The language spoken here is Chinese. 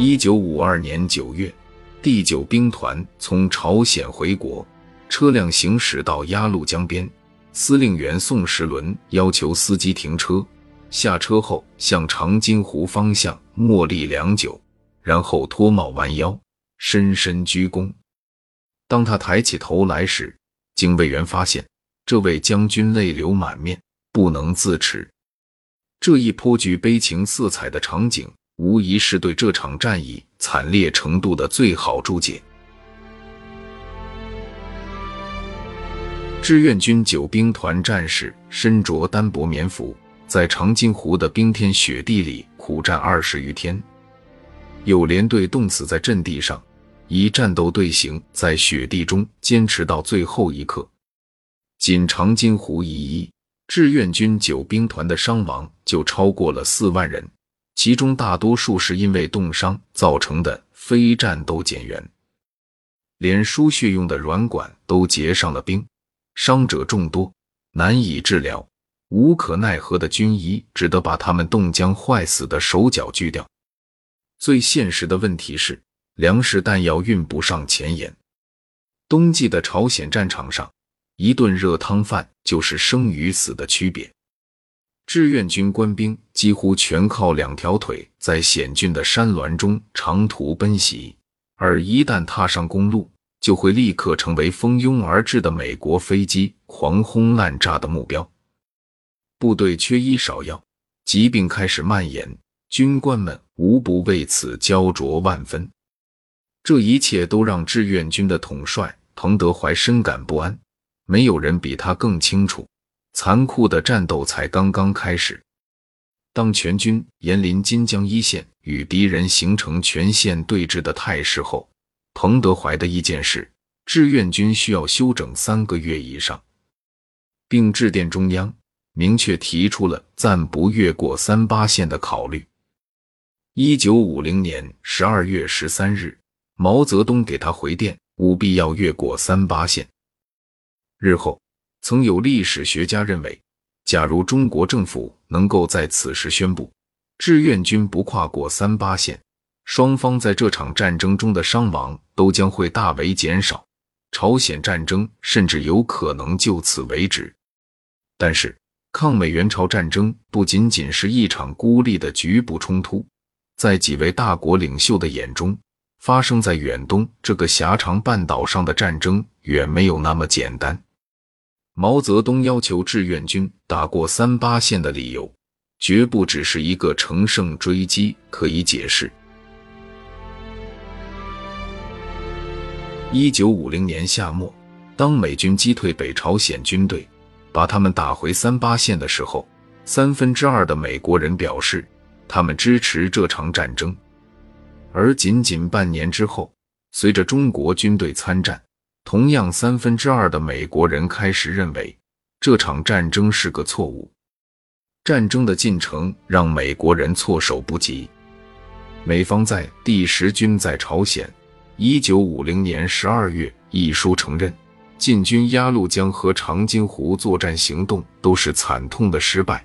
一九五二年九月，第九兵团从朝鲜回国，车辆行驶到鸭绿江边，司令员宋时轮要求司机停车，下车后向长津湖方向默立良久，然后脱帽弯腰，深深鞠躬。当他抬起头来时，警卫员发现这位将军泪流满面，不能自持。这一颇具悲情色彩的场景，无疑是对这场战役惨烈程度的最好注解。志愿军九兵团战士身着单薄棉服，在长津湖的冰天雪地里苦战二十余天，有连队冻死在阵地上，一战斗队形在雪地中坚持到最后一刻。仅长津湖一役。志愿军九兵团的伤亡就超过了四万人，其中大多数是因为冻伤造成的非战斗减员，连输血用的软管都结上了冰，伤者众多，难以治疗，无可奈何的军医只得把他们冻僵坏死的手脚锯掉。最现实的问题是，粮食弹药运不上前沿。冬季的朝鲜战场上。一顿热汤饭就是生与死的区别。志愿军官兵几乎全靠两条腿在险峻的山峦中长途奔袭，而一旦踏上公路，就会立刻成为蜂拥而至的美国飞机狂轰滥炸的目标。部队缺医少药，疾病开始蔓延，军官们无不为此焦灼万分。这一切都让志愿军的统帅彭德怀深感不安。没有人比他更清楚，残酷的战斗才刚刚开始。当全军沿临金江一线与敌人形成全线对峙的态势后，彭德怀的意见是，志愿军需要休整三个月以上，并致电中央，明确提出了暂不越过三八线的考虑。一九五零年十二月十三日，毛泽东给他回电，务必要越过三八线。日后，曾有历史学家认为，假如中国政府能够在此时宣布志愿军不跨过三八线，双方在这场战争中的伤亡都将会大为减少，朝鲜战争甚至有可能就此为止。但是，抗美援朝战争不仅仅是一场孤立的局部冲突，在几位大国领袖的眼中，发生在远东这个狭长半岛上的战争远没有那么简单。毛泽东要求志愿军打过三八线的理由，绝不只是一个乘胜追击可以解释。一九五零年夏末，当美军击退北朝鲜军队，把他们打回三八线的时候，三分之二的美国人表示他们支持这场战争。而仅仅半年之后，随着中国军队参战。同样，三分之二的美国人开始认为这场战争是个错误。战争的进程让美国人措手不及。美方在《第十军在朝鲜，一九五零年十二月》一书承认，进军鸭绿江和长津湖作战行动都是惨痛的失败，